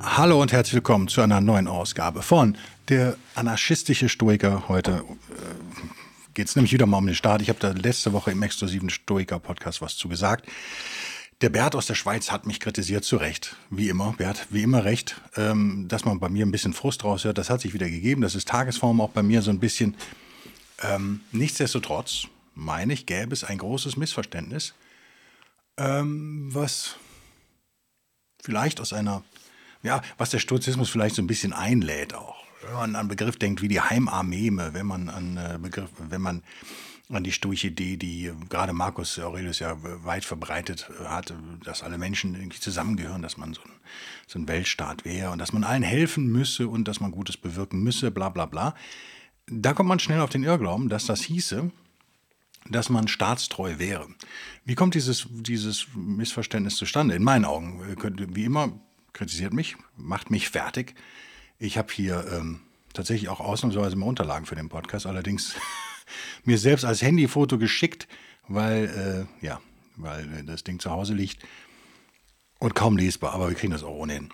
Hallo und herzlich willkommen zu einer neuen Ausgabe von Der anarchistische Stoiker. Heute äh, geht es nämlich wieder mal um den Staat. Ich habe da letzte Woche im exklusiven Stoiker-Podcast was zu gesagt. Der Bert aus der Schweiz hat mich kritisiert, zu Recht. Wie immer, Bert, wie immer recht, ähm, dass man bei mir ein bisschen Frust raushört. Das hat sich wieder gegeben. Das ist Tagesform auch bei mir so ein bisschen. Ähm, nichtsdestotrotz, meine ich, gäbe es ein großes Missverständnis, ähm, was vielleicht aus einer ja, was der Stoizismus vielleicht so ein bisschen einlädt auch. Wenn man an Begriff denkt wie die Heimarmeme, wenn man an äh, Begriff, wenn man an die Stoichidee, die gerade Marcus Aurelius ja weit verbreitet hat, dass alle Menschen irgendwie zusammengehören, dass man so ein, so ein Weltstaat wäre und dass man allen helfen müsse und dass man Gutes bewirken müsse, bla bla bla. Da kommt man schnell auf den Irrglauben, dass das hieße, dass man staatstreu wäre. Wie kommt dieses, dieses Missverständnis zustande? In meinen Augen, wie immer, kritisiert mich, macht mich fertig. Ich habe hier ähm, tatsächlich auch ausnahmsweise mal Unterlagen für den Podcast, allerdings mir selbst als Handyfoto geschickt, weil, äh, ja, weil das Ding zu Hause liegt und kaum lesbar, aber wir kriegen das auch ohnehin.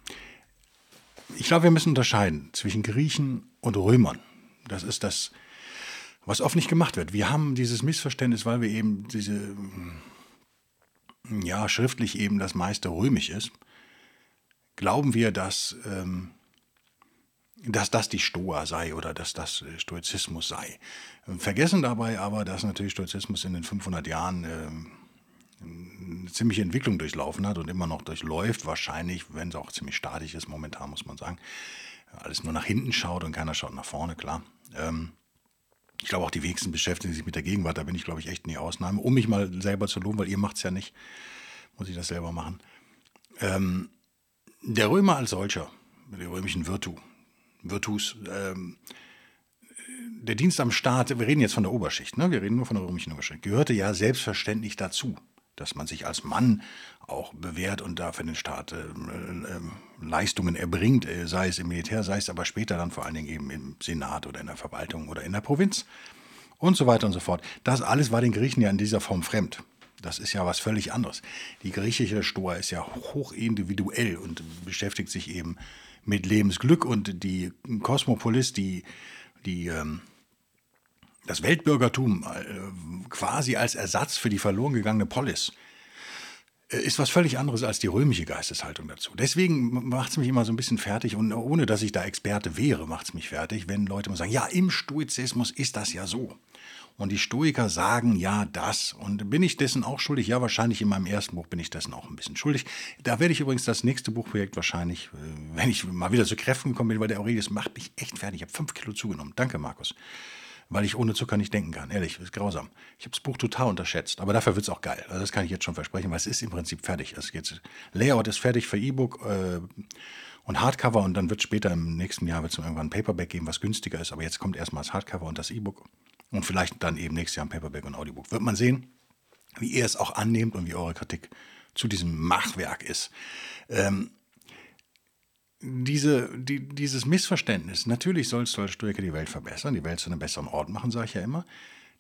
Ich glaube, wir müssen unterscheiden zwischen Griechen und Römern. Das ist das, was oft nicht gemacht wird. Wir haben dieses Missverständnis, weil wir eben diese, ja, schriftlich eben das meiste römisch ist glauben wir, dass, ähm, dass das die Stoa sei oder dass das äh, Stoizismus sei. Vergessen dabei aber, dass natürlich Stoizismus in den 500 Jahren ähm, eine ziemliche Entwicklung durchlaufen hat und immer noch durchläuft, wahrscheinlich, wenn es auch ziemlich statisch ist, momentan muss man sagen. Alles nur nach hinten schaut und keiner schaut nach vorne, klar. Ähm, ich glaube auch die wenigsten beschäftigen sich mit der Gegenwart, da bin ich glaube ich echt in die Ausnahme, um mich mal selber zu loben, weil ihr macht es ja nicht, muss ich das selber machen. Ähm, der Römer als solcher, die römischen Virtu, Virtus, ähm, der Dienst am Staat, wir reden jetzt von der Oberschicht, ne? wir reden nur von der römischen Oberschicht, gehörte ja selbstverständlich dazu, dass man sich als Mann auch bewährt und da für den Staat äh, äh, Leistungen erbringt, äh, sei es im Militär, sei es aber später dann vor allen Dingen eben im Senat oder in der Verwaltung oder in der Provinz und so weiter und so fort. Das alles war den Griechen ja in dieser Form fremd. Das ist ja was völlig anderes. Die griechische Stoa ist ja hoch individuell und beschäftigt sich eben mit Lebensglück und die Kosmopolis, die, die ähm, das Weltbürgertum äh, quasi als Ersatz für die verloren gegangene Polis äh, ist was völlig anderes als die römische Geisteshaltung dazu. Deswegen macht es mich immer so ein bisschen fertig und ohne dass ich da Experte wäre, macht es mich fertig, wenn Leute immer sagen, ja, im Stoizismus ist das ja so. Und die Stoiker sagen ja das. Und bin ich dessen auch schuldig? Ja, wahrscheinlich in meinem ersten Buch bin ich dessen auch ein bisschen schuldig. Da werde ich übrigens das nächste Buchprojekt wahrscheinlich, äh, wenn ich mal wieder zu Kräften gekommen bin, weil der Aurelius macht mich echt fertig. Ich habe fünf Kilo zugenommen. Danke, Markus. Weil ich ohne Zucker nicht denken kann. Ehrlich, ist grausam. Ich habe das Buch total unterschätzt. Aber dafür wird es auch geil. Also das kann ich jetzt schon versprechen, weil es ist im Prinzip fertig. Es geht, Layout ist fertig für E-Book. Äh, und Hardcover und dann wird später im nächsten Jahr wird es irgendwann ein Paperback geben, was günstiger ist. Aber jetzt kommt erstmal das Hardcover und das E-Book. Und vielleicht dann eben nächstes Jahr ein Paperback und Audiobook. Wird man sehen, wie ihr es auch annehmt und wie eure Kritik zu diesem Machwerk ist. Ähm, diese, die, dieses Missverständnis, natürlich soll Stoiker die Welt verbessern, die Welt zu einem besseren Ort machen, sage ich ja immer.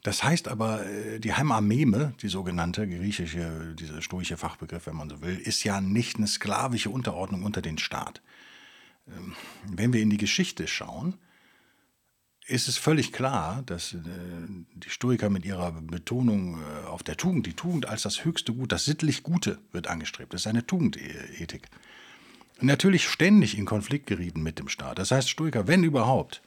Das heißt aber, äh, die Heimarmeme, die sogenannte griechische, dieser stoische Fachbegriff, wenn man so will, ist ja nicht eine sklavische Unterordnung unter den Staat. Ähm, wenn wir in die Geschichte schauen, ist es völlig klar, dass äh, die Stoiker mit ihrer Betonung äh, auf der Tugend, die Tugend als das höchste Gut, das sittlich Gute wird angestrebt. Das ist eine Tugendethik. Natürlich ständig in Konflikt gerieten mit dem Staat. Das heißt, Stoiker, wenn überhaupt,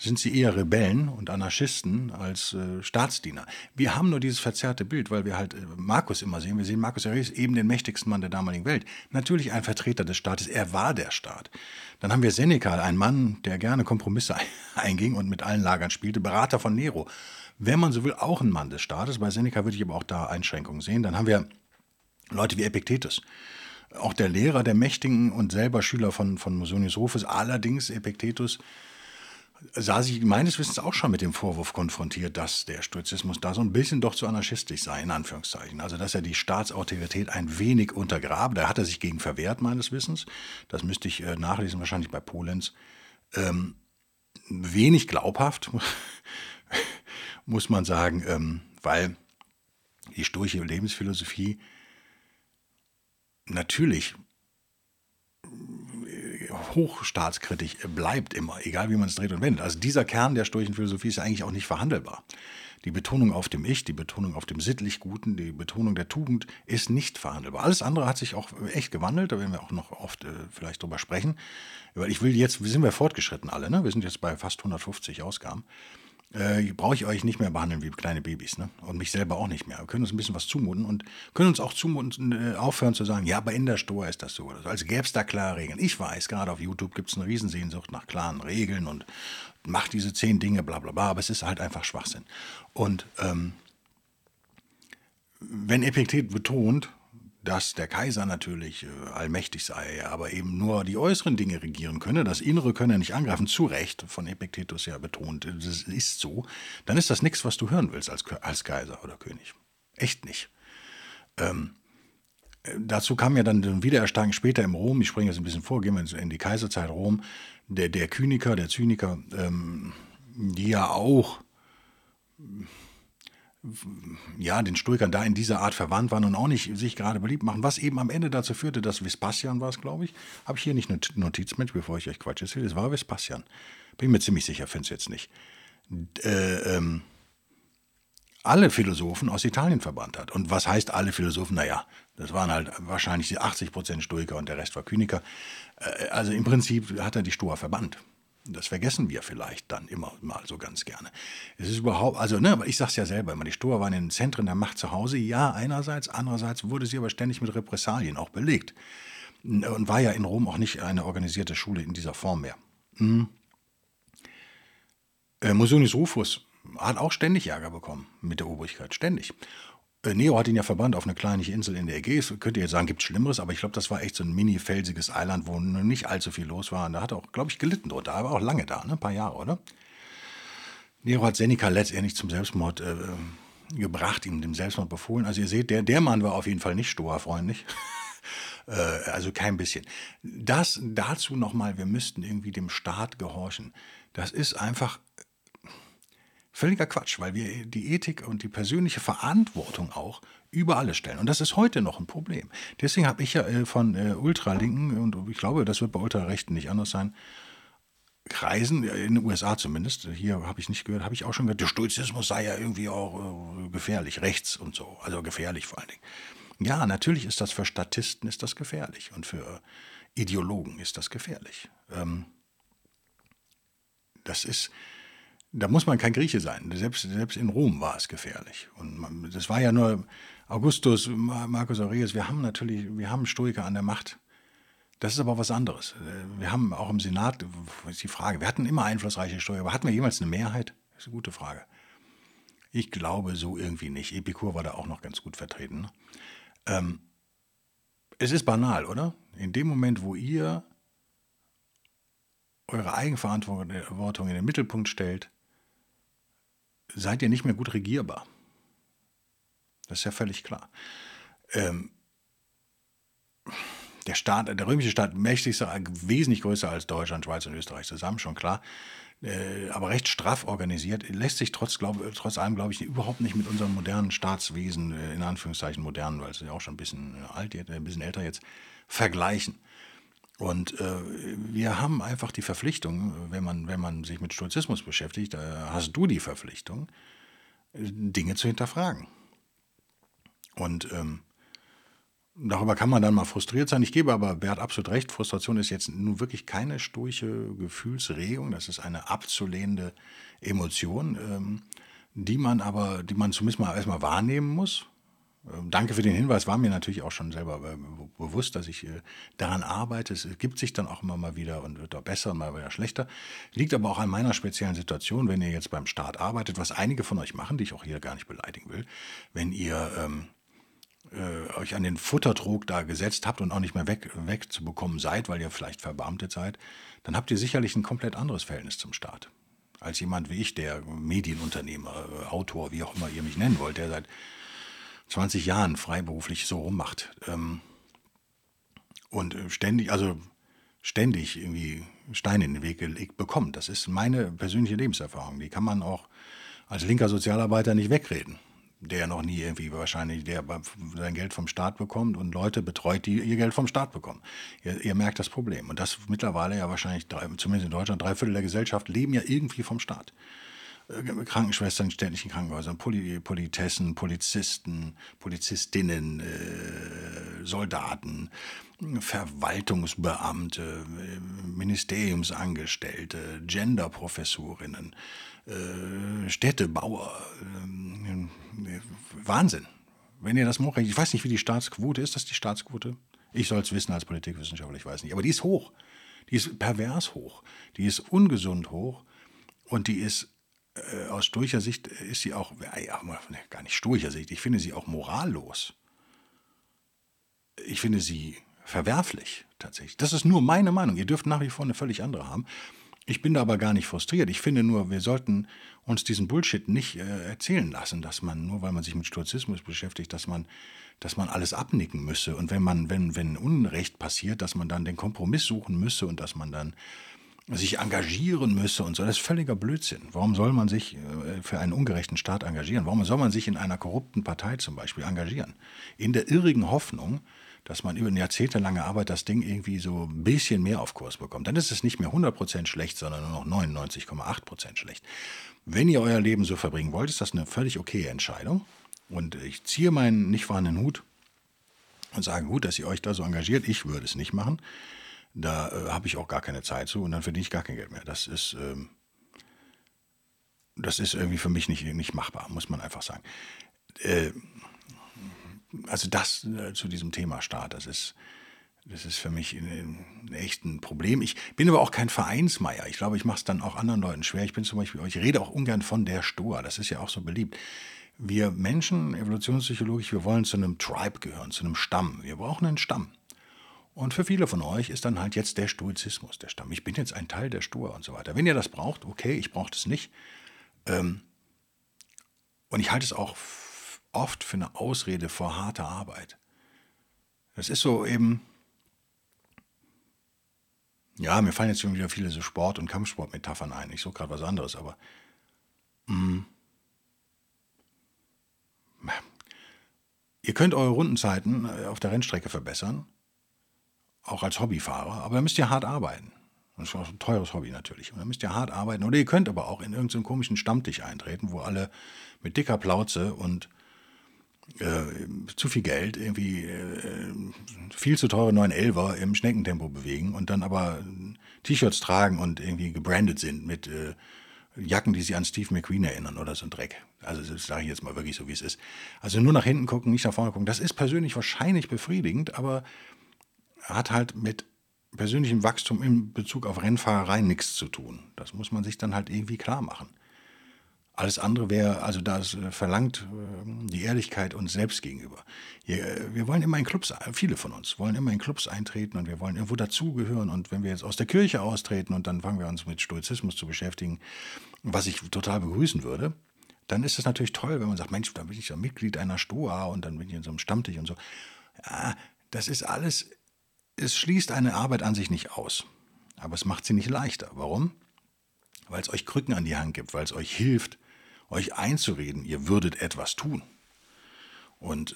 sind sie eher Rebellen und Anarchisten als äh, Staatsdiener. Wir haben nur dieses verzerrte Bild, weil wir halt äh, Markus immer sehen. Wir sehen Markus Aurelius, eben den mächtigsten Mann der damaligen Welt. Natürlich ein Vertreter des Staates, er war der Staat. Dann haben wir Seneca, ein Mann, der gerne Kompromisse einging und mit allen Lagern spielte, Berater von Nero. Wenn man so will, auch ein Mann des Staates. Bei Seneca würde ich aber auch da Einschränkungen sehen. Dann haben wir Leute wie Epiktetus Auch der Lehrer der Mächtigen und selber Schüler von, von Musonius Rufus, allerdings Epiktetus, sah sich meines Wissens auch schon mit dem Vorwurf konfrontiert, dass der Stoizismus da so ein bisschen doch zu anarchistisch sei, in Anführungszeichen. Also, dass er die Staatsautorität ein wenig untergrabe. Da hat er sich gegen verwehrt, meines Wissens. Das müsste ich äh, nachlesen, wahrscheinlich bei Polenz. Ähm, wenig glaubhaft, muss man sagen, ähm, weil die stoische Lebensphilosophie natürlich hochstaatskritisch bleibt immer, egal wie man es dreht und wendet. Also dieser Kern der stoischen Philosophie ist eigentlich auch nicht verhandelbar. Die Betonung auf dem Ich, die Betonung auf dem sittlich Guten, die Betonung der Tugend ist nicht verhandelbar. Alles andere hat sich auch echt gewandelt, da werden wir auch noch oft äh, vielleicht drüber sprechen. Weil ich will jetzt, sind wir fortgeschritten alle, ne? wir sind jetzt bei fast 150 Ausgaben äh, brauche ich euch nicht mehr behandeln wie kleine Babys. Ne? Und mich selber auch nicht mehr. Wir können uns ein bisschen was zumuten und können uns auch zumuten, äh, aufhören zu sagen, ja, aber in der Store ist das so. Oder so. Also gäbe es da klare Regeln. Ich weiß, gerade auf YouTube gibt es eine Riesensehnsucht nach klaren Regeln und macht diese zehn Dinge, bla bla bla, aber es ist halt einfach Schwachsinn. Und ähm, wenn Epiktet betont, dass der Kaiser natürlich äh, allmächtig sei, aber eben nur die äußeren Dinge regieren könne, das Innere könne er nicht angreifen, zu Recht, von Epiktetus ja betont, das ist so, dann ist das nichts, was du hören willst als, als Kaiser oder König. Echt nicht. Ähm, äh, dazu kam ja dann ein Wiedererstarken später im Rom, ich springe jetzt ein bisschen vor, gehen wir in die Kaiserzeit Rom, der, der Kyniker, der Zyniker, ähm, die ja auch ja, den Stoikern da in dieser Art verwandt waren und auch nicht sich gerade beliebt machen, was eben am Ende dazu führte, dass Vespasian war es, glaube ich, habe ich hier nicht eine Notiz mit, bevor ich euch Quatsch erzähle, es war Vespasian. Bin mir ziemlich sicher, finde es jetzt nicht. Äh, ähm, alle Philosophen aus Italien verbannt hat. Und was heißt alle Philosophen? Naja, das waren halt wahrscheinlich die 80 Prozent Stoiker und der Rest war Kyniker. Äh, also im Prinzip hat er die Stoa verbannt. Das vergessen wir vielleicht dann immer mal so ganz gerne. Es ist überhaupt, also, ne, ich sag's ja selber immer, die Stoa waren in den Zentren der Macht zu Hause. Ja, einerseits, andererseits wurde sie aber ständig mit Repressalien auch belegt. Und war ja in Rom auch nicht eine organisierte Schule in dieser Form mehr. Hm. Äh, Musonius Rufus hat auch ständig Ärger bekommen mit der Obrigkeit, ständig. Äh, Neo hat ihn ja verbannt auf eine kleine Insel in der Ägäis. Könnt ihr jetzt sagen, gibt es Schlimmeres, aber ich glaube, das war echt so ein mini-felsiges Eiland, wo nicht allzu viel los war. Und da hat er auch, glaube ich, gelitten drunter. Er war auch lange da, ne? ein paar Jahre, oder? Nero hat Seneca letztendlich zum Selbstmord äh, gebracht, ihm dem Selbstmord befohlen. Also ihr seht, der, der Mann war auf jeden Fall nicht stoerfreundlich. äh, also kein bisschen. Das dazu nochmal, wir müssten irgendwie dem Staat gehorchen. Das ist einfach Völliger Quatsch, weil wir die Ethik und die persönliche Verantwortung auch über alles stellen. Und das ist heute noch ein Problem. Deswegen habe ich ja äh, von äh, Ultralinken, und ich glaube, das wird bei Ultrarechten nicht anders sein, Kreisen, in den USA zumindest, hier habe ich nicht gehört, habe ich auch schon gehört, der Stoizismus sei ja irgendwie auch äh, gefährlich, rechts und so, also gefährlich vor allen Dingen. Ja, natürlich ist das für Statisten ist das gefährlich und für Ideologen ist das gefährlich. Ähm, das ist, da muss man kein Grieche sein. Selbst, selbst in Rom war es gefährlich. Und man, das war ja nur Augustus, Marcus Aurelius. Wir haben natürlich, wir haben Stoiker an der Macht. Das ist aber was anderes. Wir haben auch im Senat, ist die Frage, wir hatten immer einflussreiche Stoiker, aber hatten wir jemals eine Mehrheit? Das ist eine gute Frage. Ich glaube so irgendwie nicht. Epikur war da auch noch ganz gut vertreten. Ne? Ähm, es ist banal, oder? In dem Moment, wo ihr eure Eigenverantwortung in den Mittelpunkt stellt, seid ihr nicht mehr gut regierbar. Das ist ja völlig klar. Ähm, der Staat, der römische Staat mächtigster, wesentlich größer als Deutschland, Schweiz und Österreich zusammen, schon klar. Äh, aber recht straff organisiert, lässt sich trotz, glaub, trotz allem, glaube ich, überhaupt nicht mit unserem modernen Staatswesen, äh, in Anführungszeichen modern, weil es ja auch schon ein bisschen alt, ein bisschen älter jetzt, vergleichen. Und äh, wir haben einfach die Verpflichtung, wenn man, wenn man sich mit Stoizismus beschäftigt, äh, hast du die Verpflichtung, Dinge zu hinterfragen. Und ähm, darüber kann man dann mal frustriert sein. Ich gebe aber Bert absolut recht, Frustration ist jetzt nun wirklich keine stoische Gefühlsregung, das ist eine abzulehnende Emotion, ähm, die man aber, die man zumindest mal erstmal wahrnehmen muss danke für den Hinweis. War mir natürlich auch schon selber äh, bewusst, dass ich äh, daran arbeite. Es gibt sich dann auch immer mal wieder und wird auch besser und mal wieder schlechter. Liegt aber auch an meiner speziellen Situation, wenn ihr jetzt beim Staat arbeitet, was einige von euch machen, die ich auch hier gar nicht beleidigen will. Wenn ihr ähm, äh, euch an den Futtertrog da gesetzt habt und auch nicht mehr weg, wegzubekommen seid, weil ihr vielleicht verbeamtet seid, dann habt ihr sicherlich ein komplett anderes Verhältnis zum Staat. Als jemand wie ich, der Medienunternehmer, äh, Autor, wie auch immer ihr mich nennen wollt, der seit 20 Jahren freiberuflich so rummacht. Ähm, und ständig, also ständig irgendwie Steine in den Weg gelegt bekommt. Das ist meine persönliche Lebenserfahrung. Die kann man auch als linker Sozialarbeiter nicht wegreden der noch nie irgendwie wahrscheinlich der sein Geld vom Staat bekommt und Leute betreut, die ihr Geld vom Staat bekommen. Ihr, ihr merkt das Problem. Und das mittlerweile ja wahrscheinlich, drei, zumindest in Deutschland, drei Viertel der Gesellschaft leben ja irgendwie vom Staat. Äh, Krankenschwestern in städtlichen Krankenhäusern, Poli Politessen, Polizisten, Polizistinnen, äh, Soldaten, Verwaltungsbeamte, äh, Ministeriumsangestellte, Genderprofessorinnen, äh, Städtebauer. Äh, Wahnsinn. Wenn ihr das hochrechnet, ich weiß nicht, wie die Staatsquote ist, das die Staatsquote? Ich soll es wissen als Politikwissenschaftler, ich weiß nicht. Aber die ist hoch. Die ist pervers hoch. Die ist ungesund hoch. Und die ist äh, aus stoischer Sicht ist sie auch, ja, gar nicht stoischer Sicht, ich finde sie auch morallos. Ich finde sie verwerflich tatsächlich. Das ist nur meine Meinung. Ihr dürft nach wie vor eine völlig andere haben. Ich bin da aber gar nicht frustriert. Ich finde nur, wir sollten uns diesen Bullshit nicht äh, erzählen lassen, dass man, nur weil man sich mit Stoizismus beschäftigt, dass man, dass man alles abnicken müsse. Und wenn man, wenn, wenn Unrecht passiert, dass man dann den Kompromiss suchen müsse und dass man dann sich engagieren müsse und so. Das ist völliger Blödsinn. Warum soll man sich äh, für einen ungerechten Staat engagieren? Warum soll man sich in einer korrupten Partei zum Beispiel engagieren? In der irrigen Hoffnung, dass man über eine jahrzehntelange Arbeit das Ding irgendwie so ein bisschen mehr auf Kurs bekommt. Dann ist es nicht mehr 100% schlecht, sondern nur noch 99,8% schlecht. Wenn ihr euer Leben so verbringen wollt, ist das eine völlig okaye Entscheidung. Und ich ziehe meinen nicht vorhandenen Hut und sage, gut, dass ihr euch da so engagiert. Ich würde es nicht machen. Da äh, habe ich auch gar keine Zeit zu und dann verdiene ich gar kein Geld mehr. Das ist, ähm, das ist irgendwie für mich nicht, nicht machbar, muss man einfach sagen. Äh, also das äh, zu diesem Thema Staat, das ist, das ist für mich ein, ein echt ein Problem. Ich bin aber auch kein Vereinsmeier. Ich glaube, ich mache es dann auch anderen Leuten schwer. Ich bin zum Beispiel, ich rede auch ungern von der Stoa. Das ist ja auch so beliebt. Wir Menschen, evolutionspsychologisch, wir wollen zu einem Tribe gehören, zu einem Stamm. Wir brauchen einen Stamm. Und für viele von euch ist dann halt jetzt der Stoizismus der Stamm. Ich bin jetzt ein Teil der Stoa und so weiter. Wenn ihr das braucht, okay, ich brauche das nicht. Ähm, und ich halte es auch oft für eine Ausrede vor harter Arbeit. Das ist so eben, ja, mir fallen jetzt schon wieder viele so Sport- und Kampfsportmetaphern ein. Ich suche gerade was anderes, aber mh, mm, ihr könnt eure Rundenzeiten äh, auf der Rennstrecke verbessern, auch als Hobbyfahrer, aber da müsst ihr hart arbeiten. Das ist auch ein teures Hobby natürlich. Und da müsst ihr hart arbeiten. Oder ihr könnt aber auch in irgendeinen komischen Stammtisch eintreten, wo alle mit dicker Plauze und äh, zu viel Geld, irgendwie äh, viel zu teure 911er im Schneckentempo bewegen und dann aber T-Shirts tragen und irgendwie gebrandet sind mit äh, Jacken, die sie an Steve McQueen erinnern oder so ein Dreck. Also das sage ich jetzt mal wirklich so, wie es ist. Also nur nach hinten gucken, nicht nach vorne gucken. Das ist persönlich wahrscheinlich befriedigend, aber hat halt mit persönlichem Wachstum in Bezug auf Rennfahrerei nichts zu tun. Das muss man sich dann halt irgendwie klar machen. Alles andere wäre, also das äh, verlangt äh, die Ehrlichkeit uns selbst gegenüber. Äh, wir wollen immer in Clubs, viele von uns wollen immer in Clubs eintreten und wir wollen irgendwo dazugehören. Und wenn wir jetzt aus der Kirche austreten und dann fangen wir uns mit Stoizismus zu beschäftigen, was ich total begrüßen würde, dann ist es natürlich toll, wenn man sagt, Mensch, da bin ich ja Mitglied einer Stoa und dann bin ich in so einem Stammtisch und so. Ja, das ist alles, es schließt eine Arbeit an sich nicht aus. Aber es macht sie nicht leichter. Warum? Weil es euch Krücken an die Hand gibt, weil es euch hilft, euch einzureden, ihr würdet etwas tun. Und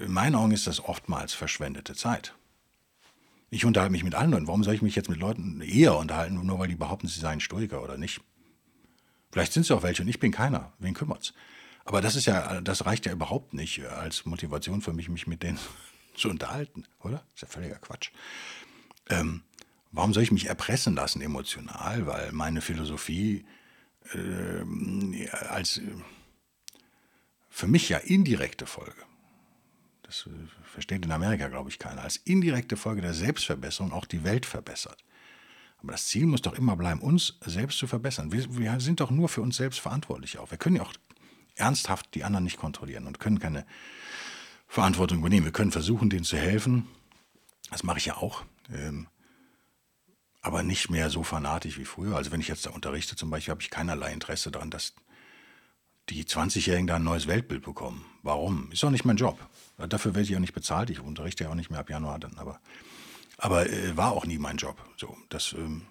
äh, in meinen Augen ist das oftmals verschwendete Zeit. Ich unterhalte mich mit Leuten. Warum soll ich mich jetzt mit Leuten eher unterhalten, nur weil die behaupten, sie seien Stoiker oder nicht? Vielleicht sind es auch welche und ich bin keiner. Wen kümmert's? Aber das ist ja, das reicht ja überhaupt nicht als Motivation für mich, mich mit denen zu unterhalten, oder? Ist ja völliger Quatsch. Ähm, warum soll ich mich erpressen lassen emotional? Weil meine Philosophie äh, als für mich ja indirekte Folge, das äh, versteht in Amerika, glaube ich, keiner, als indirekte Folge der Selbstverbesserung auch die Welt verbessert. Aber das Ziel muss doch immer bleiben, uns selbst zu verbessern. Wir, wir sind doch nur für uns selbst verantwortlich auch. Wir können ja auch ernsthaft die anderen nicht kontrollieren und können keine Verantwortung übernehmen. Wir können versuchen, denen zu helfen. Das mache ich ja auch. Ähm, aber nicht mehr so fanatisch wie früher. Also wenn ich jetzt da unterrichte zum Beispiel, habe ich keinerlei Interesse daran, dass die 20-Jährigen da ein neues Weltbild bekommen. Warum? Ist doch nicht mein Job. Dafür werde ich auch nicht bezahlt. Ich unterrichte ja auch nicht mehr ab Januar dann. Aber, aber äh, war auch nie mein Job. So, das, ähm,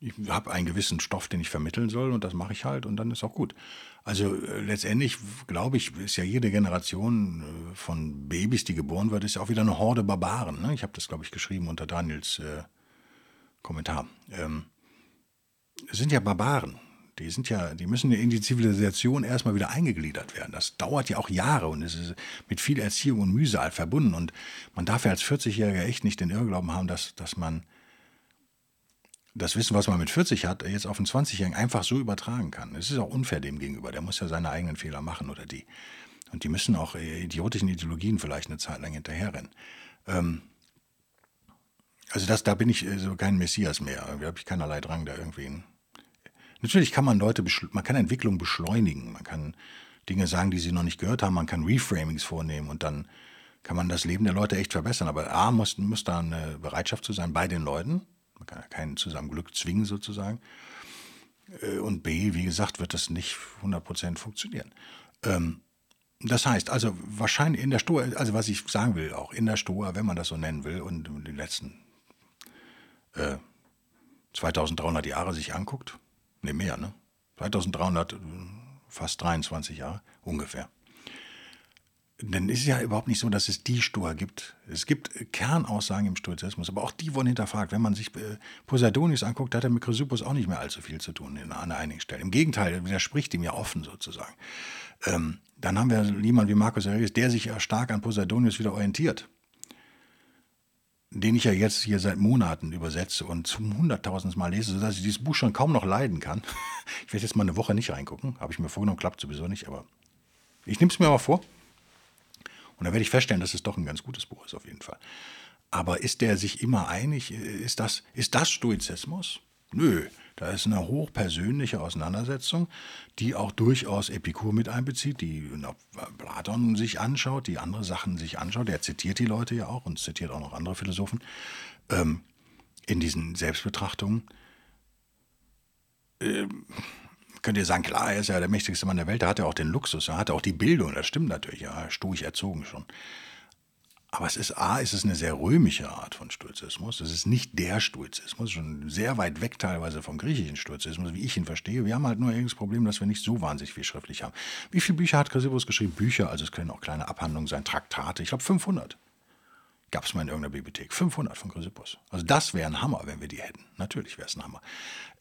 ich habe einen gewissen Stoff, den ich vermitteln soll und das mache ich halt und dann ist auch gut. Also äh, letztendlich, glaube ich, ist ja jede Generation äh, von Babys, die geboren wird, ist ja auch wieder eine Horde Barbaren. Ne? Ich habe das, glaube ich, geschrieben unter Daniels äh, Kommentar. Ähm, es sind ja Barbaren. Die sind ja, die müssen in die Zivilisation erstmal wieder eingegliedert werden. Das dauert ja auch Jahre und es ist mit viel Erziehung und Mühsal verbunden. Und man darf ja als 40-Jähriger echt nicht den Irrglauben haben, dass, dass man das Wissen, was man mit 40 hat, jetzt auf einen 20-Jährigen einfach so übertragen kann. Es ist auch unfair dem gegenüber. Der muss ja seine eigenen Fehler machen oder die. Und die müssen auch äh, idiotischen Ideologien vielleicht eine Zeit lang hinterherrennen. Ähm, also das, da bin ich äh, so kein Messias mehr. Da habe ich keinerlei Drang, da irgendwie. Natürlich kann man Leute, man kann Entwicklung beschleunigen. Man kann Dinge sagen, die sie noch nicht gehört haben. Man kann Reframings vornehmen und dann kann man das Leben der Leute echt verbessern. Aber A, muss, muss da eine Bereitschaft zu sein bei den Leuten. Man kann ja keinen zu seinem Glück zwingen sozusagen. Äh, und B, wie gesagt, wird das nicht 100% funktionieren. Ähm, das heißt, also wahrscheinlich in der Stoa, also was ich sagen will, auch in der Stoa, wenn man das so nennen will, und die letzten äh, 2300 Jahre sich anguckt, ne mehr, ne? 2300, äh, fast 23 Jahre ungefähr. Denn es ist ja überhaupt nicht so, dass es die Stoa gibt. Es gibt Kernaussagen im Stoizismus, aber auch die wurden hinterfragt. Wenn man sich äh, Poseidonius anguckt, hat er mit Chrysippus auch nicht mehr allzu viel zu tun an einigen Stellen. Im Gegenteil, er widerspricht ihm ja offen sozusagen. Ähm, dann haben wir jemanden wie Marcus Aurelius, der sich ja stark an Poseidonius wieder orientiert den ich ja jetzt hier seit Monaten übersetze und zum hunderttausendsten Mal lese, sodass ich dieses Buch schon kaum noch leiden kann. Ich werde jetzt mal eine Woche nicht reingucken, habe ich mir vorgenommen, klappt sowieso nicht, aber ich nehme es mir mal vor. Und dann werde ich feststellen, dass es doch ein ganz gutes Buch ist, auf jeden Fall. Aber ist der sich immer einig? Ist das, ist das Stoizismus? Nö, da ist eine hochpersönliche Auseinandersetzung, die auch durchaus Epikur mit einbezieht, die Platon sich anschaut, die andere Sachen sich anschaut. Er zitiert die Leute ja auch und zitiert auch noch andere Philosophen ähm, in diesen Selbstbetrachtungen. Ähm, könnt ihr sagen, klar, er ist ja der mächtigste Mann der Welt, er hat ja auch den Luxus, er hat auch die Bildung, das stimmt natürlich, ja, stoisch erzogen schon. Aber es ist A, es ist eine sehr römische Art von Stoizismus. Es ist nicht der Stoizismus, schon sehr weit weg teilweise vom griechischen Stoizismus, wie ich ihn verstehe. Wir haben halt nur irgendwas Problem, dass wir nicht so wahnsinnig viel schriftlich haben. Wie viele Bücher hat Chrysippus geschrieben? Bücher, also es können auch kleine Abhandlungen sein, Traktate. Ich glaube 500. Gab es mal in irgendeiner Bibliothek. 500 von Chrysippus. Also das wäre ein Hammer, wenn wir die hätten. Natürlich wäre es ein Hammer.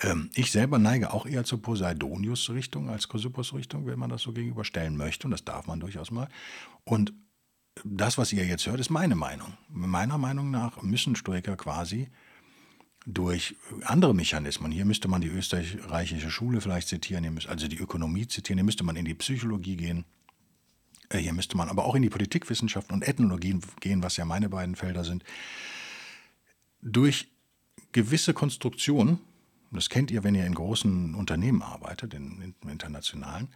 Ähm, ich selber neige auch eher zur Poseidonius-Richtung als Chrysippus-Richtung, wenn man das so gegenüberstellen möchte. Und das darf man durchaus mal. Und das, was ihr jetzt hört, ist meine Meinung. Meiner Meinung nach müssen Stoiker quasi durch andere Mechanismen, hier müsste man die österreichische Schule vielleicht zitieren, also die Ökonomie zitieren, hier müsste man in die Psychologie gehen, hier müsste man aber auch in die Politikwissenschaft und Ethnologie gehen, was ja meine beiden Felder sind, durch gewisse Konstruktionen, das kennt ihr, wenn ihr in großen Unternehmen arbeitet, in, in internationalen,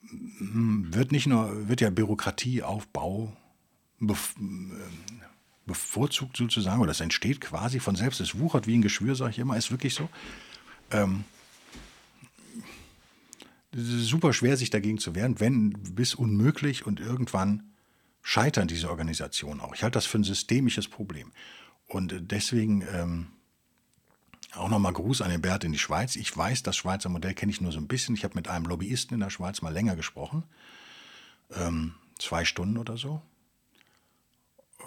wird nicht nur, wird ja Bürokratieaufbau bevorzugt sozusagen, oder das entsteht quasi von selbst, es wuchert wie ein Geschwür, sage ich immer, ist wirklich so. Ähm, super schwer, sich dagegen zu wehren, wenn bis unmöglich und irgendwann scheitern diese Organisationen auch. Ich halte das für ein systemisches Problem. Und deswegen ähm, auch nochmal Gruß an den Bert in die Schweiz. Ich weiß, das Schweizer Modell kenne ich nur so ein bisschen. Ich habe mit einem Lobbyisten in der Schweiz mal länger gesprochen. Ähm, zwei Stunden oder so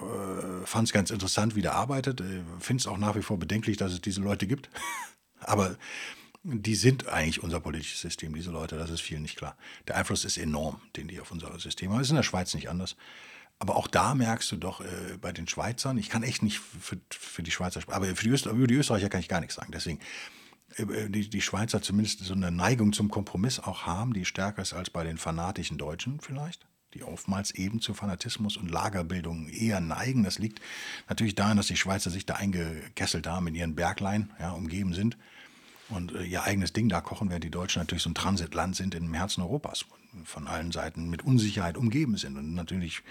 äh, fand es ganz interessant, wie der arbeitet. Äh, Finde es auch nach wie vor bedenklich, dass es diese Leute gibt. Aber die sind eigentlich unser politisches System, diese Leute, das ist vielen nicht klar. Der Einfluss ist enorm, den die auf unser System haben. Das ist in der Schweiz nicht anders. Aber auch da merkst du doch äh, bei den Schweizern, ich kann echt nicht für, für die Schweizer sprechen, aber für die, Öster, über die Österreicher kann ich gar nichts sagen. Deswegen, äh, die, die Schweizer zumindest so eine Neigung zum Kompromiss auch haben, die stärker ist als bei den fanatischen Deutschen vielleicht die oftmals eben zu Fanatismus und Lagerbildung eher neigen. Das liegt natürlich daran, dass die Schweizer sich da eingekesselt haben in ihren Berglein, ja, umgeben sind und äh, ihr eigenes Ding da kochen, während die Deutschen natürlich so ein Transitland sind im Herzen Europas, von allen Seiten mit Unsicherheit umgeben sind und natürlich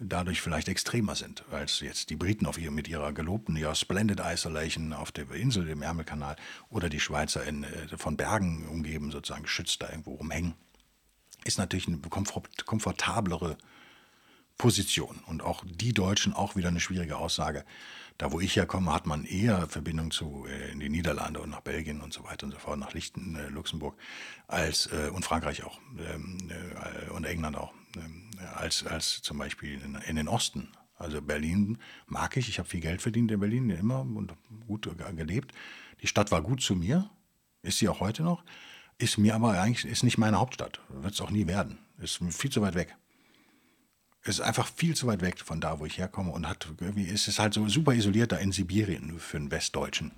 dadurch vielleicht extremer sind als jetzt die Briten auf ihr, mit ihrer gelobten, ihrer Splendid Isolation auf der Insel, dem Ärmelkanal, oder die Schweizer in, äh, von Bergen umgeben, sozusagen geschützt da irgendwo rumhängen, ist natürlich eine komfortablere Position. Und auch die Deutschen auch wieder eine schwierige Aussage. Da, wo ich herkomme, hat man eher Verbindung zu äh, in die Niederlande und nach Belgien und so weiter und so fort, nach Lichten, äh, Luxemburg als äh, und Frankreich auch ähm, äh, und England auch, ähm, als, als zum Beispiel in, in, den Osten. Also Berlin mag ich, ich habe viel Geld verdient in Berlin immer und gut gelebt. Die Stadt war gut zu mir, ist sie auch heute noch, ist mir aber eigentlich ist nicht meine Hauptstadt, wird es auch nie werden, ist viel zu weit weg ist einfach viel zu weit weg von da, wo ich herkomme und hat irgendwie ist es halt so super isoliert da in Sibirien für einen Westdeutschen.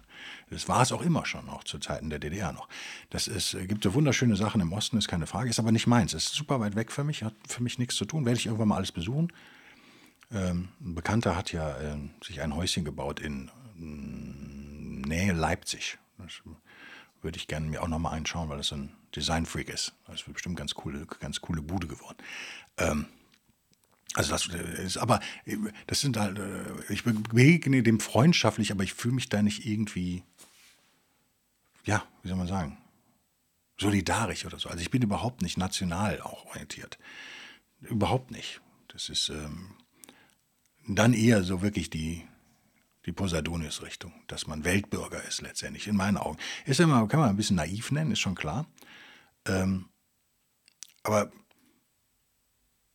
Das war es auch immer schon, auch zu Zeiten der DDR noch. Das ist, äh, gibt so wunderschöne Sachen im Osten, ist keine Frage, ist aber nicht meins. Ist super weit weg für mich, hat für mich nichts zu tun. Werde ich irgendwann mal alles besuchen. Ähm, ein Bekannter hat ja äh, sich ein Häuschen gebaut in äh, Nähe Leipzig. Das würde ich gerne mir auch nochmal einschauen, weil das so ein Designfreak ist. Das ist bestimmt ganz coole, ganz coole Bude geworden. Ähm, also das äh, ist, aber äh, das sind halt, äh, ich begegne dem freundschaftlich, aber ich fühle mich da nicht irgendwie, ja, wie soll man sagen, solidarisch oder so. Also ich bin überhaupt nicht national auch orientiert. Überhaupt nicht. Das ist ähm, dann eher so wirklich die, die Posadonius-Richtung, dass man Weltbürger ist letztendlich, in meinen Augen. Ist immer, kann man ein bisschen naiv nennen, ist schon klar. Ähm, aber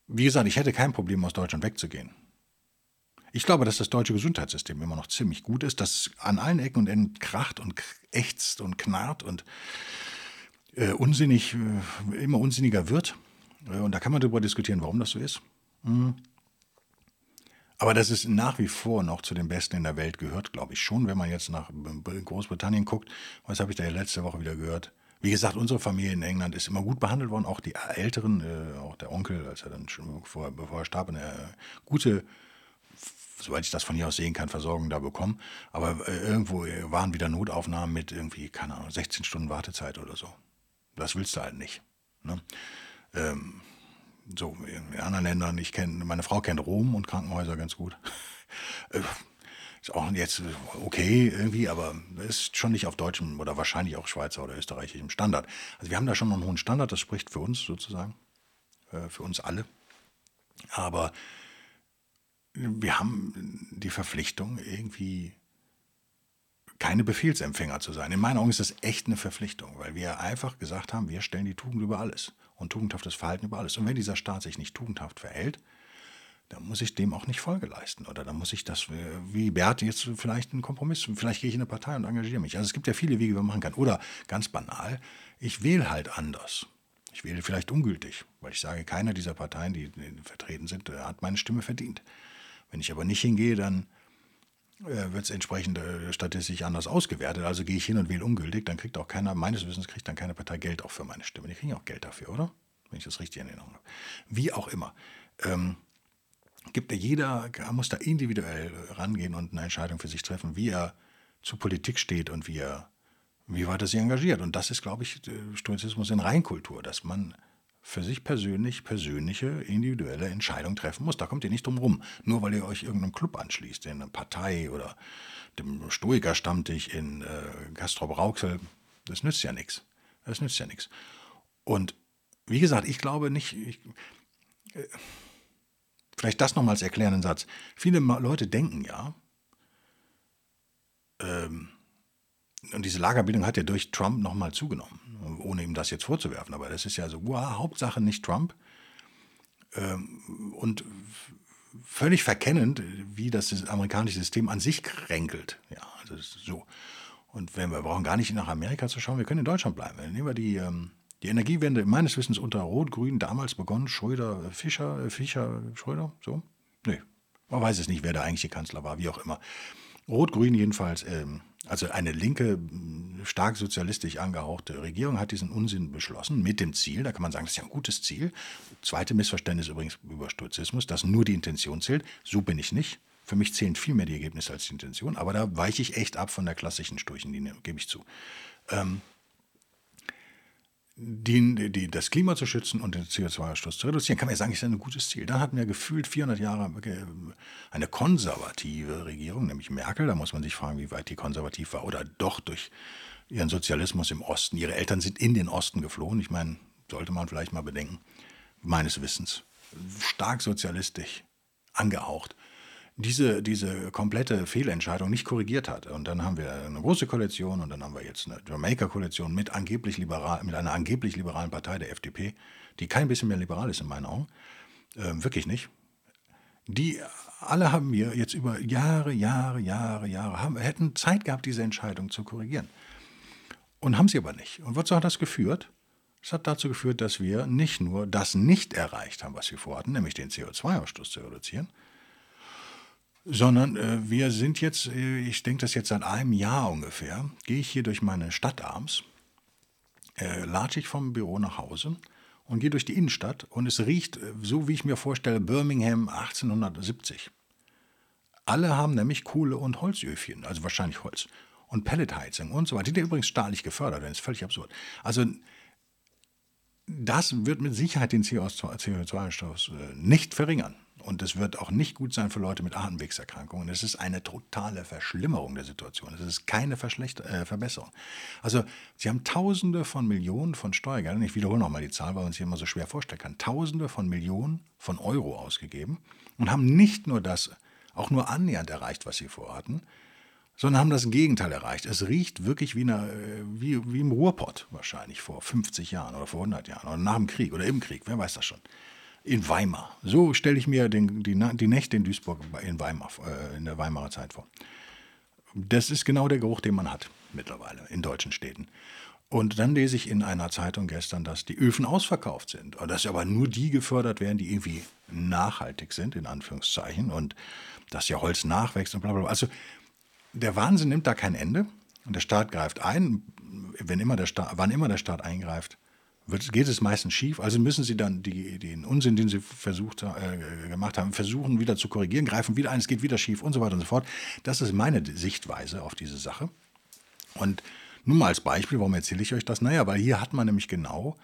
wie gesagt, ich hätte kein Problem, aus Deutschland wegzugehen. Ich glaube, dass das deutsche Gesundheitssystem immer noch ziemlich gut ist, dass es an allen Ecken und Enden kracht und ächzt und knarrt und äh, unsinnig, äh, immer unsinniger wird. Äh, und da kann man darüber diskutieren, warum das so ist. Mhm. Aber dass es nach wie vor noch zu den Besten in der Welt gehört, glaube ich schon, wenn man jetzt nach Großbritannien guckt. Was habe ich da letzte Woche wieder gehört? Wie gesagt, unsere Familie in England ist immer gut behandelt worden, auch die Älteren, äh, auch der Onkel, als er dann schon vor, bevor er starb, eine gute, soweit ich das von hier aus sehen kann, Versorgung da bekommen. Aber äh, irgendwo waren wieder Notaufnahmen mit irgendwie, keine Ahnung, 16 Stunden Wartezeit oder so. Das willst du halt nicht. Ne? Ähm, so, in anderen Ländern, ich kenne, meine Frau kennt Rom und Krankenhäuser ganz gut. Ist auch jetzt okay irgendwie, aber ist schon nicht auf deutschem oder wahrscheinlich auch Schweizer oder österreichischem Standard. Also wir haben da schon einen hohen Standard, das spricht für uns sozusagen, äh, für uns alle. Aber wir haben die Verpflichtung, irgendwie keine Befehlsempfänger zu sein. In meinen Augen ist das echt eine Verpflichtung, weil wir einfach gesagt haben, wir stellen die Tugend über alles und tugendhaftes Verhalten über alles. Und wenn dieser Staat sich nicht tugendhaft verhält, da muss ich dem auch nicht Folge leisten. Oder da muss ich das, äh, wie Bert, jetzt vielleicht einen Kompromiss, vielleicht gehe ich in eine Partei und engagiere mich. Also es gibt ja viele Wege, wie man machen kann. Oder ganz banal, ich wähle halt anders. Ich wähle vielleicht ungültig, weil ich sage, keiner dieser Parteien, die vertreten sind, äh, hat meine Stimme verdient. Wenn ich aber nicht hingehe, dann äh, wird es entsprechend statistisch anders ausgewertet. Also gehe ich hin und wähle ungültig, dann kriegt auch keiner, meines Wissens kriegt dann keine Partei Geld auch für meine Stimme. Die kriegen auch Geld dafür, oder? Wenn ich das richtig in Erinnerung habe. Wie auch immer. Ähm, gibt ja jeder, muss da individuell rangehen und eine Entscheidung für sich treffen, wie er zu Politik steht und wie er, wie weit er sich engagiert. Und das ist, glaube ich, Stoizismus in Reinkultur, dass man für sich persönlich persönliche, individuelle Entscheidungen treffen muss. Da kommt ihr nicht drum rum. Nur weil ihr euch irgendeinem Club anschließt, in einer Partei oder dem Stoiker-Stammtisch in äh, Castrop Rauxel. Das nützt ja nichts. Das nützt ja nichts. Und wie gesagt, ich glaube nicht, ich, äh, Vielleicht das nochmal als erklärenden Satz. Viele Leute denken ja, ähm, und diese Lagerbildung hat ja durch Trump nochmal zugenommen, ohne ihm das jetzt vorzuwerfen. Aber das ist ja so, wow, Hauptsache nicht Trump. Ähm, und völlig verkennend, wie das amerikanische System an sich kränkelt. Ja, also so. Und wenn wir brauchen gar nicht nach Amerika zu schauen, wir können in Deutschland bleiben. Nehmen wir die ähm, die Energiewende meines Wissens unter Rot-Grün damals begonnen. Schröder, äh, Fischer, äh, Fischer, Schröder, so? Nee, man weiß es nicht, wer der eigentliche Kanzler war, wie auch immer. Rot-Grün jedenfalls, ähm, also eine linke, stark sozialistisch angehauchte Regierung hat diesen Unsinn beschlossen mit dem Ziel, da kann man sagen, das ist ja ein gutes Ziel. Zweite Missverständnis übrigens über Stoizismus, dass nur die Intention zählt. So bin ich nicht. Für mich zählen viel mehr die Ergebnisse als die Intention, aber da weiche ich echt ab von der klassischen Sturchenlinie, gebe ich zu. ähm, die, die, das Klima zu schützen und den CO2-Ausstoß zu reduzieren, kann man ja sagen, ist ein gutes Ziel. Dann hatten wir gefühlt 400 Jahre äh, eine konservative Regierung, nämlich Merkel. Da muss man sich fragen, wie weit die konservativ war oder doch durch ihren Sozialismus im Osten. Ihre Eltern sind in den Osten geflohen. Ich meine, sollte man vielleicht mal bedenken, meines Wissens. Stark sozialistisch angehaucht diese, diese komplette Fehlentscheidung nicht korrigiert hat. Und dann haben wir eine große Koalition und dann haben wir jetzt eine Jamaika-Koalition mit, mit einer angeblich liberalen Partei, der FDP, die kein bisschen mehr liberal ist in meinen Augen. Äh, wirklich nicht. Die alle haben wir jetzt über Jahre, Jahre, Jahre, Jahre, haben, hätten Zeit gehabt, diese Entscheidung zu korrigieren. Und haben sie aber nicht. Und wozu hat das geführt? Es hat dazu geführt, dass wir nicht nur das nicht erreicht haben, was wir vorhatten, nämlich den CO2-Ausstoß zu reduzieren, sondern äh, wir sind jetzt, äh, ich denke das jetzt seit einem Jahr ungefähr, gehe ich hier durch meine Stadt abends, äh, latsche ich vom Büro nach Hause und gehe durch die Innenstadt und es riecht, äh, so wie ich mir vorstelle, Birmingham 1870. Alle haben nämlich Kohle- und Holzöfchen, also wahrscheinlich Holz. Und Pelletheizung und so weiter. Die sind übrigens staatlich gefördert, das ist völlig absurd. Also das wird mit Sicherheit den CO2-Ausstoß äh, nicht verringern. Und es wird auch nicht gut sein für Leute mit Atemwegserkrankungen. Es ist eine totale Verschlimmerung der Situation. Es ist keine Verschlechter äh, Verbesserung. Also, Sie haben Tausende von Millionen von Steuergeldern, ich wiederhole nochmal die Zahl, weil man sich immer so schwer vorstellen kann, Tausende von Millionen von Euro ausgegeben und haben nicht nur das, auch nur annähernd erreicht, was Sie vorhatten, sondern haben das Gegenteil erreicht. Es riecht wirklich wie, eine, äh, wie, wie im Ruhrpott wahrscheinlich vor 50 Jahren oder vor 100 Jahren oder nach dem Krieg oder im Krieg, wer weiß das schon in Weimar. So stelle ich mir den, die, die, Nächte in Duisburg in Weimar, äh, in der Weimarer Zeit vor. Das ist genau der Geruch, den man hat mittlerweile in deutschen Städten. Und dann lese ich in einer Zeitung gestern, dass die Öfen ausverkauft sind. Dass aber nur die gefördert werden, die irgendwie nachhaltig sind, in Anführungszeichen. Und dass ja Holz nachwächst und bla bla. Also der Wahnsinn nimmt da kein Ende. Und der Staat greift ein. Wenn immer der Staat, wann immer der Staat eingreift, wird, geht es meistens schief. Also müssen sie dann die, den Unsinn, den sie versucht, äh, gemacht haben, versuchen wieder zu korrigieren, greifen wieder ein, es geht wieder schief und so weiter und so fort. Das ist meine Sichtweise auf diese Sache. Und nun mal als Beispiel, warum erzähle ich euch das? Naja, weil hier hat man nämlich genau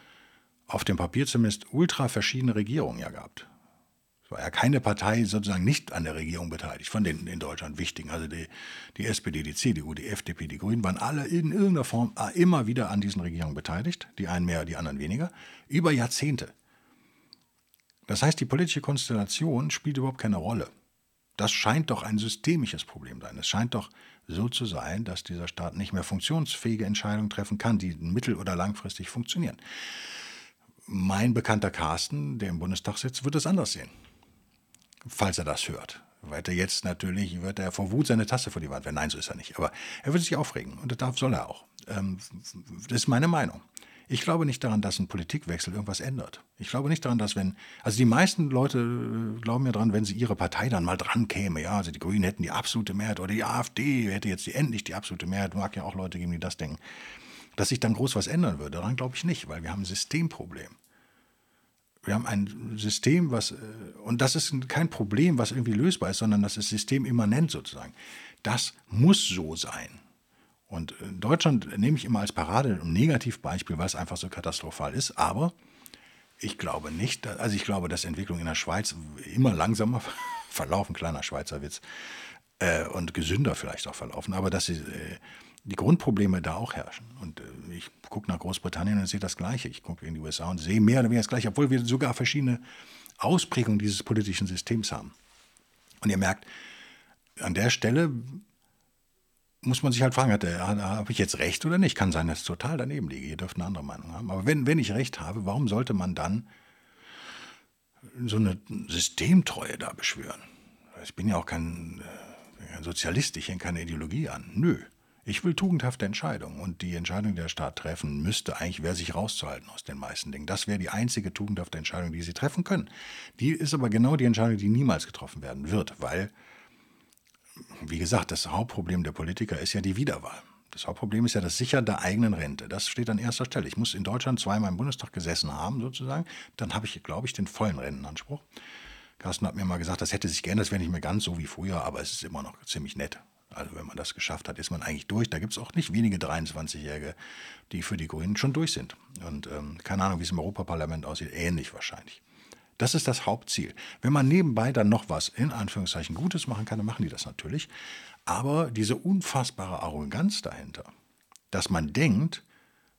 auf dem Papier zumindest ultra verschiedene Regierungen ja gehabt war ja keine Partei sozusagen nicht an der Regierung beteiligt, von den in Deutschland wichtigen. Also die, die SPD, die CDU, die FDP, die Grünen waren alle in irgendeiner Form äh, immer wieder an diesen Regierungen beteiligt, die einen mehr, die anderen weniger, über Jahrzehnte. Das heißt, die politische Konstellation spielt überhaupt keine Rolle. Das scheint doch ein systemisches Problem sein. Es scheint doch so zu sein, dass dieser Staat nicht mehr funktionsfähige Entscheidungen treffen kann, die mittel- oder langfristig funktionieren. Mein bekannter Carsten, der im Bundestag sitzt, wird es anders sehen falls er das hört. Weiter jetzt natürlich wird er vor Wut seine Tasse vor die Wand werfen. Nein, so ist er nicht. Aber er wird sich aufregen und das darf, soll er auch. Ähm, das ist meine Meinung. Ich glaube nicht daran, dass ein Politikwechsel irgendwas ändert. Ich glaube nicht daran, dass wenn, also die meisten Leute äh, glauben ja daran, wenn sie ihre Partei dann mal dran käme, ja, also die Grünen hätten die absolute Mehrheit oder die AfD hätte jetzt die, endlich die absolute Mehrheit, mag ja auch Leute geben, die das denken, dass sich dann groß was ändern würde. Daran glaube ich nicht, weil wir haben ein Systemproblem wir haben ein System, was, äh, und das ist kein Problem, was irgendwie lösbar ist, sondern das ist systemimmanent sozusagen. Das muss so sein. Und Deutschland nehme ich immer als Parade ein Negativbeispiel, weil es einfach so katastrophal ist. Aber ich glaube nicht, also ich glaube, dass Entwicklungen in der Schweiz immer langsamer verlaufen, kleiner Schweizer Witz, äh, und gesünder vielleicht auch verlaufen, aber dass sie äh, die Grundprobleme da auch herrschen. Und äh, ich gucke nach Großbritannien und sehe das Gleiche. Ich gucke in die USA und sehe mehr oder weniger das Gleiche, obwohl wir sogar verschiedene Ausprägungen dieses politischen Systems haben. Und ihr merkt, an der Stelle muss man sich halt fragen, habe ich jetzt recht oder nicht? Kann sein, dass ich total daneben liege. Ihr dürft eine andere Meinung haben. Aber wenn, wenn ich recht habe, warum sollte man dann so eine Systemtreue da beschwören? Ich bin ja auch kein, äh, kein Sozialist, ich hänge keine Ideologie an. Nö. Ich will tugendhafte Entscheidungen und die Entscheidung, die der Staat treffen müsste, eigentlich wäre sich rauszuhalten aus den meisten Dingen. Das wäre die einzige tugendhafte Entscheidung, die sie treffen können. Die ist aber genau die Entscheidung, die niemals getroffen werden wird, weil, wie gesagt, das Hauptproblem der Politiker ist ja die Wiederwahl. Das Hauptproblem ist ja das Sichern der eigenen Rente. Das steht an erster Stelle. Ich muss in Deutschland zweimal im Bundestag gesessen haben, sozusagen. Dann habe ich, glaube ich, den vollen Rentenanspruch. Carsten hat mir mal gesagt, das hätte sich geändert, das wäre nicht mehr ganz so wie früher, aber es ist immer noch ziemlich nett. Also wenn man das geschafft hat, ist man eigentlich durch. Da gibt es auch nicht wenige 23-Jährige, die für die Grünen schon durch sind. Und ähm, keine Ahnung, wie es im Europaparlament aussieht, ähnlich wahrscheinlich. Das ist das Hauptziel. Wenn man nebenbei dann noch was in Anführungszeichen Gutes machen kann, dann machen die das natürlich. Aber diese unfassbare Arroganz dahinter, dass man denkt,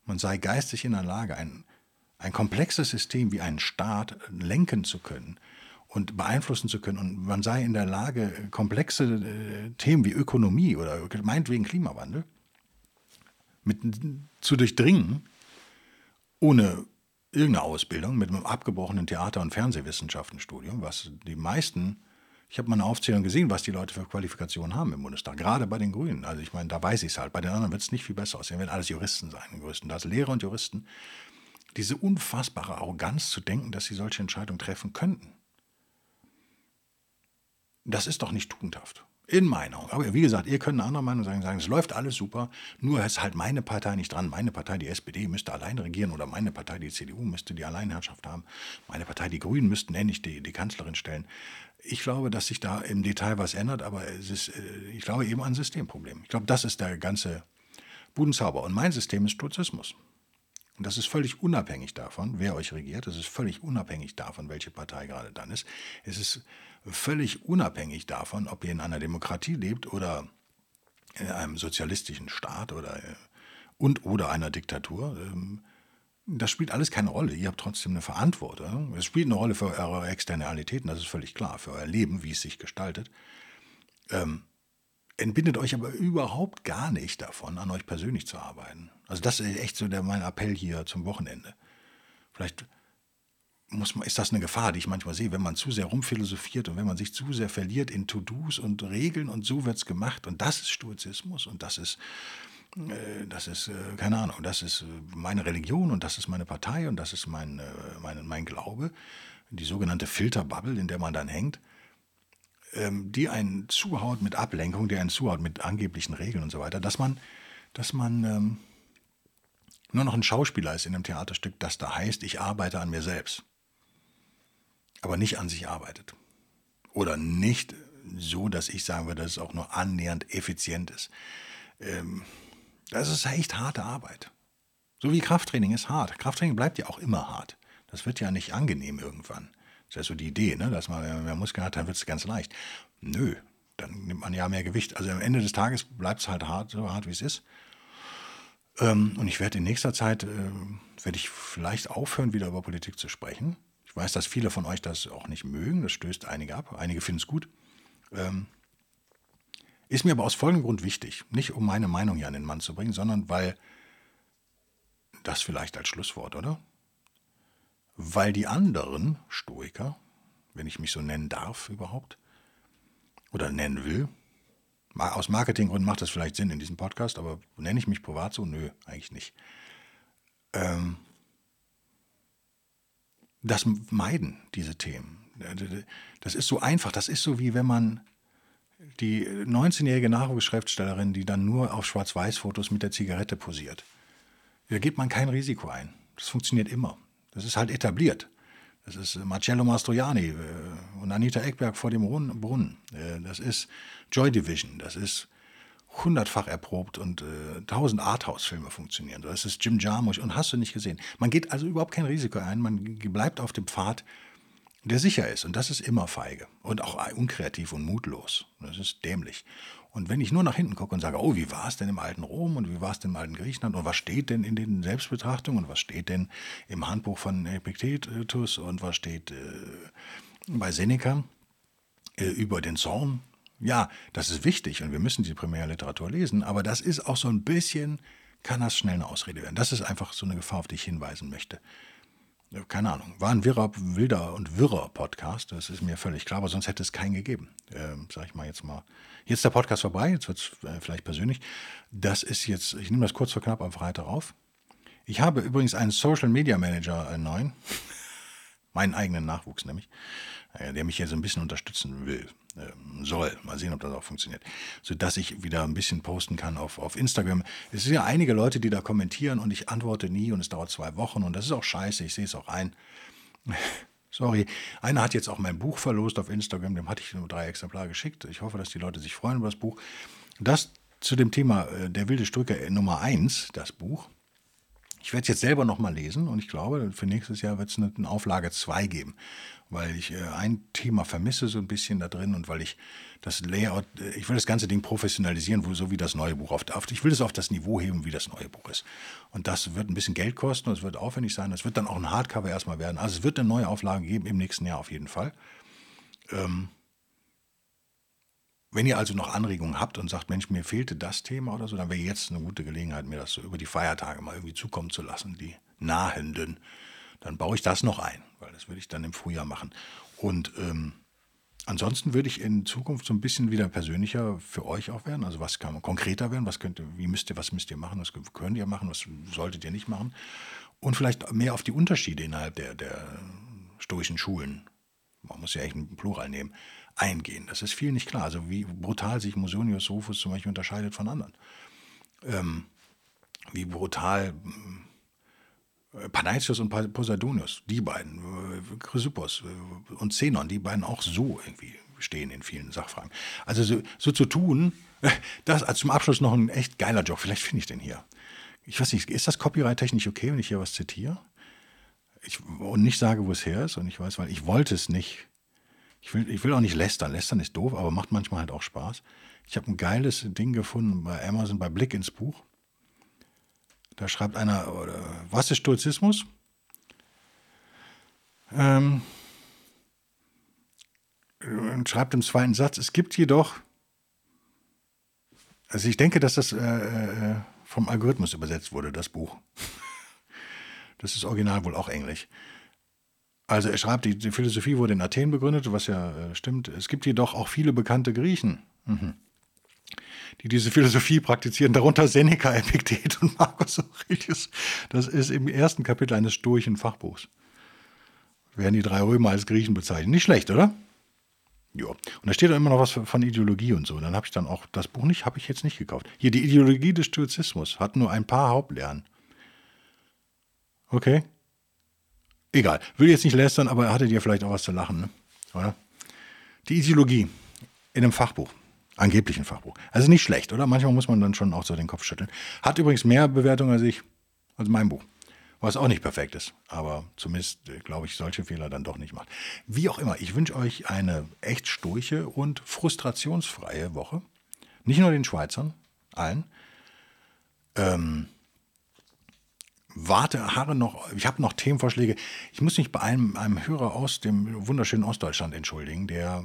man sei geistig in der Lage, ein, ein komplexes System wie einen Staat lenken zu können und beeinflussen zu können und man sei in der Lage, komplexe äh, Themen wie Ökonomie oder meinetwegen Klimawandel mit, zu durchdringen, ohne irgendeine Ausbildung, mit einem abgebrochenen Theater- und Fernsehwissenschaftenstudium, was die meisten ich habe mal eine Aufzählung gesehen, was die Leute für Qualifikationen haben im Bundestag, gerade bei den Grünen. Also ich meine, da weiß ich es halt. Bei den anderen wird es nicht viel besser aussehen, wenn alles Juristen sein, größtenteils Lehrer und Juristen. Diese unfassbare Arroganz zu denken, dass sie solche Entscheidungen treffen könnten. Das ist doch nicht tugendhaft. In meiner Augen. Aber wie gesagt, ihr könnt eine andere Meinung sagen, sagen, es läuft alles super, nur ist halt meine Partei nicht dran. Meine Partei, die SPD, müsste allein regieren oder meine Partei, die CDU, müsste die Alleinherrschaft haben. Meine Partei, die Grünen, müssten endlich die, die Kanzlerin stellen. Ich glaube, dass sich da im Detail was ändert, aber es ist, äh, ich glaube eben ein Systemproblem. Ich glaube, das ist der ganze Budenzauber. Und mein System ist Stoizismus. Und das ist völlig unabhängig davon, wer euch regiert. Das ist völlig unabhängig davon, welche Partei gerade dann ist. Es ist völlig unabhängig davon, ob ihr in einer Demokratie lebt oder in einem sozialistischen Staat oder äh, und oder einer Diktatur. Ähm, das spielt alles keine Rolle. Ihr habt trotzdem eine Verantwortung. Es spielt eine Rolle für eure Externalitäten, das ist völlig klar, für euer Leben, wie es sich gestaltet. Ähm, entbindet euch aber überhaupt gar nicht davon, an euch persönlich zu arbeiten. Also das ist echt so der, mein Appell hier zum Wochenende. Vielleicht muss man, ist das eine Gefahr, die ich manchmal sehe, wenn man zu sehr rumphilosophiert und wenn man sich zu sehr verliert in To-Dos und Regeln und so wird es gemacht und das ist Stoizismus und das ist, äh, das ist, äh, keine Ahnung, das ist äh, meine Religion und das ist meine Partei und das ist mein, äh, mein, mein Glaube, die sogenannte Filterbubble, in der man dann hängt, ähm, die einen zuhaut mit Ablenkung, die einen zuhaut mit angeblichen Regeln und so weiter, dass man, dass man ähm, nur noch ein Schauspieler ist in einem Theaterstück, das da heißt, ich arbeite an mir selbst aber nicht an sich arbeitet. Oder nicht so, dass ich sagen würde, dass es auch nur annähernd effizient ist. Ähm, das ist echt harte Arbeit. So wie Krafttraining ist hart. Krafttraining bleibt ja auch immer hart. Das wird ja nicht angenehm irgendwann. Das ist ja so die Idee, ne? dass man mehr Muskeln hat, dann wird es ganz leicht. Nö, dann nimmt man ja mehr Gewicht. Also am Ende des Tages bleibt es halt hart, so hart wie es ist. Ähm, und ich werde in nächster Zeit, äh, werde ich vielleicht aufhören, wieder über Politik zu sprechen. Ich weiß, dass viele von euch das auch nicht mögen, das stößt einige ab, einige finden es gut. Ähm, ist mir aber aus folgendem Grund wichtig. Nicht um meine Meinung hier an den Mann zu bringen, sondern weil das vielleicht als Schlusswort, oder? Weil die anderen Stoiker, wenn ich mich so nennen darf überhaupt, oder nennen will, aus Marketinggründen macht das vielleicht Sinn in diesem Podcast, aber nenne ich mich privat so? Nö, eigentlich nicht. Ähm, das meiden, diese Themen. Das ist so einfach. Das ist so, wie wenn man die 19-jährige Nachwuchsschriftstellerin, die dann nur auf Schwarz-Weiß-Fotos mit der Zigarette posiert. Da gibt man kein Risiko ein. Das funktioniert immer. Das ist halt etabliert. Das ist Marcello Mastroianni äh, und Anita Eckberg vor dem Brunnen. Äh, das ist Joy Division. Das ist hundertfach erprobt und äh, tausend Arthouse-Filme funktionieren. Das ist Jim Jarmusch und hast du nicht gesehen. Man geht also überhaupt kein Risiko ein, man bleibt auf dem Pfad, der sicher ist. Und das ist immer feige und auch unkreativ und mutlos. Das ist dämlich. Und wenn ich nur nach hinten gucke und sage, oh, wie war es denn im alten Rom und wie war es denn im alten Griechenland und was steht denn in den Selbstbetrachtungen und was steht denn im Handbuch von Epictetus und was steht äh, bei Seneca äh, über den Zorn ja, das ist wichtig und wir müssen die Primärliteratur lesen, aber das ist auch so ein bisschen, kann das schnell eine Ausrede werden. Das ist einfach so eine Gefahr, auf die ich hinweisen möchte. Keine Ahnung, war ein wirrer, wilder und wirrer Podcast, das ist mir völlig klar, aber sonst hätte es keinen gegeben. Ähm, sag ich mal jetzt mal. Jetzt ist der Podcast vorbei, jetzt wird es äh, vielleicht persönlich. Das ist jetzt, ich nehme das kurz vor knapp am Freitag auf. Ich habe übrigens einen Social Media Manager, einen neuen, meinen eigenen Nachwuchs nämlich, äh, der mich hier so ein bisschen unterstützen will. Ähm, soll. Mal sehen, ob das auch funktioniert. Sodass ich wieder ein bisschen posten kann auf, auf Instagram. Es sind ja einige Leute, die da kommentieren und ich antworte nie und es dauert zwei Wochen und das ist auch scheiße, ich sehe es auch ein. Sorry. Einer hat jetzt auch mein Buch verlost auf Instagram, dem hatte ich nur drei Exemplare geschickt. Ich hoffe, dass die Leute sich freuen über das Buch. Das zu dem Thema äh, Der wilde Stoiker Nummer 1, das Buch. Ich werde es jetzt selber nochmal lesen und ich glaube, für nächstes Jahr wird es eine, Auflage 2 geben, weil ich äh, ein Thema vermisse so ein bisschen da drin und weil ich das Layout, äh, ich will das ganze Ding professionalisieren, wo, so wie das neue Buch auf, auf, ich will es auf das Niveau heben, wie das neue Buch ist. Und das wird ein bisschen Geld kosten und es wird aufwendig sein. Es wird dann auch ein Hardcover erstmal werden. Also es wird eine neue Auflage geben im nächsten Jahr auf jeden Fall. Ähm, wenn ihr also noch Anregungen habt und sagt, Mensch, mir fehlte das Thema oder so, dann wäre jetzt eine gute Gelegenheit, mir das so über die Feiertage mal irgendwie zukommen zu lassen, die nahenden. Dann baue ich das noch ein, weil das würde ich dann im Frühjahr machen. Und ähm, ansonsten würde ich in Zukunft so ein bisschen wieder persönlicher für euch auch werden. Also was kann man konkreter werden, was könnt ihr, wie müsst ihr, was müsst ihr machen, was könnt ihr machen, was solltet ihr nicht machen. Und vielleicht mehr auf die Unterschiede innerhalb der, der stoischen Schulen, man muss ja echt einen Plural nehmen, eingehen. Das ist viel nicht klar. Also wie brutal sich Musonius Rufus zum Beispiel unterscheidet von anderen. Ähm, wie brutal äh, Panaitius und Poseidonius, die beiden, äh, Chrysippos äh, und Zenon, die beiden auch so irgendwie stehen in vielen Sachfragen. Also so, so zu tun, das als zum Abschluss noch ein echt geiler Job. Vielleicht finde ich den hier. Ich weiß nicht, ist das copyright-technisch okay, wenn ich hier was zitiere? Ich, und nicht sage, wo es her ist und ich weiß, weil ich wollte es nicht ich will, ich will auch nicht lästern. Lästern ist doof, aber macht manchmal halt auch Spaß. Ich habe ein geiles Ding gefunden bei Amazon, bei Blick ins Buch. Da schreibt einer, was ist Stoizismus? Ähm, und schreibt im zweiten Satz, es gibt jedoch, also ich denke, dass das äh, äh, vom Algorithmus übersetzt wurde, das Buch. Das ist original wohl auch Englisch. Also er schreibt, die, Philosophie wurde in Athen begründet, was ja äh, stimmt. Es gibt jedoch auch viele bekannte Griechen, mhm. die diese Philosophie praktizieren, darunter Seneca, Epiktet und Marcus Aurelius. Das ist im ersten Kapitel eines stoischen Fachbuchs. Werden die drei Römer als Griechen bezeichnet. Nicht schlecht, oder? Ja. Und da steht da immer noch was von Ideologie und so. Dann habe ich dann auch das Buch nicht, habe ich jetzt nicht gekauft. Hier, die Ideologie des Stoizismus hat nur ein paar Hauptlernen. Okay. Egal, will jetzt nicht lästern, aber hattet ihr vielleicht auch was zu lachen, ne? oder? Die Ideologie in einem Fachbuch, angeblichen Fachbuch. Also nicht schlecht, oder? Manchmal muss man dann schon auch so den Kopf schütteln. Hat übrigens mehr Bewertungen als ich, als mein Buch. Was auch nicht perfekt ist, aber zumindest, äh, glaube ich, solche Fehler dann doch nicht macht. Wie auch immer, ich wünsche euch eine echt sturche und frustrationsfreie Woche. Nicht nur den Schweizern, allen. Ähm, warte, harre noch, ich habe noch Themenvorschläge. Ich muss mich bei einem, einem Hörer aus dem wunderschönen Ostdeutschland entschuldigen, der,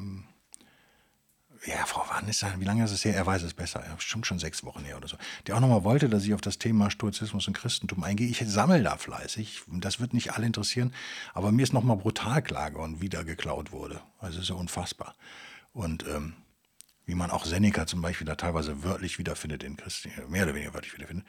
ja, Frau er, wie lange ist es her? Er weiß es besser, ja, bestimmt schon sechs Wochen her oder so. Der auch nochmal wollte, dass ich auf das Thema Stoizismus und Christentum eingehe. Ich sammle da fleißig, das wird nicht alle interessieren, aber mir ist nochmal brutal klar geworden, wie da geklaut wurde. Also ist ja unfassbar. Und ähm, wie man auch Seneca zum Beispiel da teilweise wörtlich wiederfindet in Christen, mehr oder weniger wörtlich wiederfindet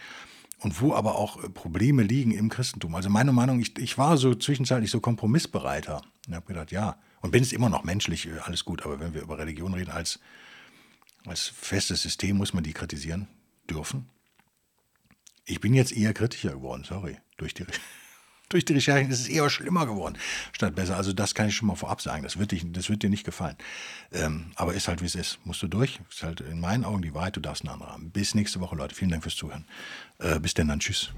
und wo aber auch äh, Probleme liegen im Christentum. Also meine Meinung, ich, ich war so zwischenzeitlich so kompromissbereiter und habe gedacht, ja, und bin es immer noch menschlich, äh, alles gut, aber wenn wir über Religion reden, als, als festes System muss man die kritisieren dürfen. Ich bin jetzt eher kritischer geworden, sorry, durch die durch die Recherchen ist es eher schlimmer geworden, statt besser. Also das kann ich schon mal vorab sagen. Das wird, dich, das wird dir nicht gefallen. Ähm, aber ist halt, wie es ist. Musst du durch. Ist halt in meinen Augen die Wahrheit. Du darfst einen anderen haben. Bis nächste Woche, Leute. Vielen Dank fürs Zuhören. Äh, bis denn dann. Tschüss.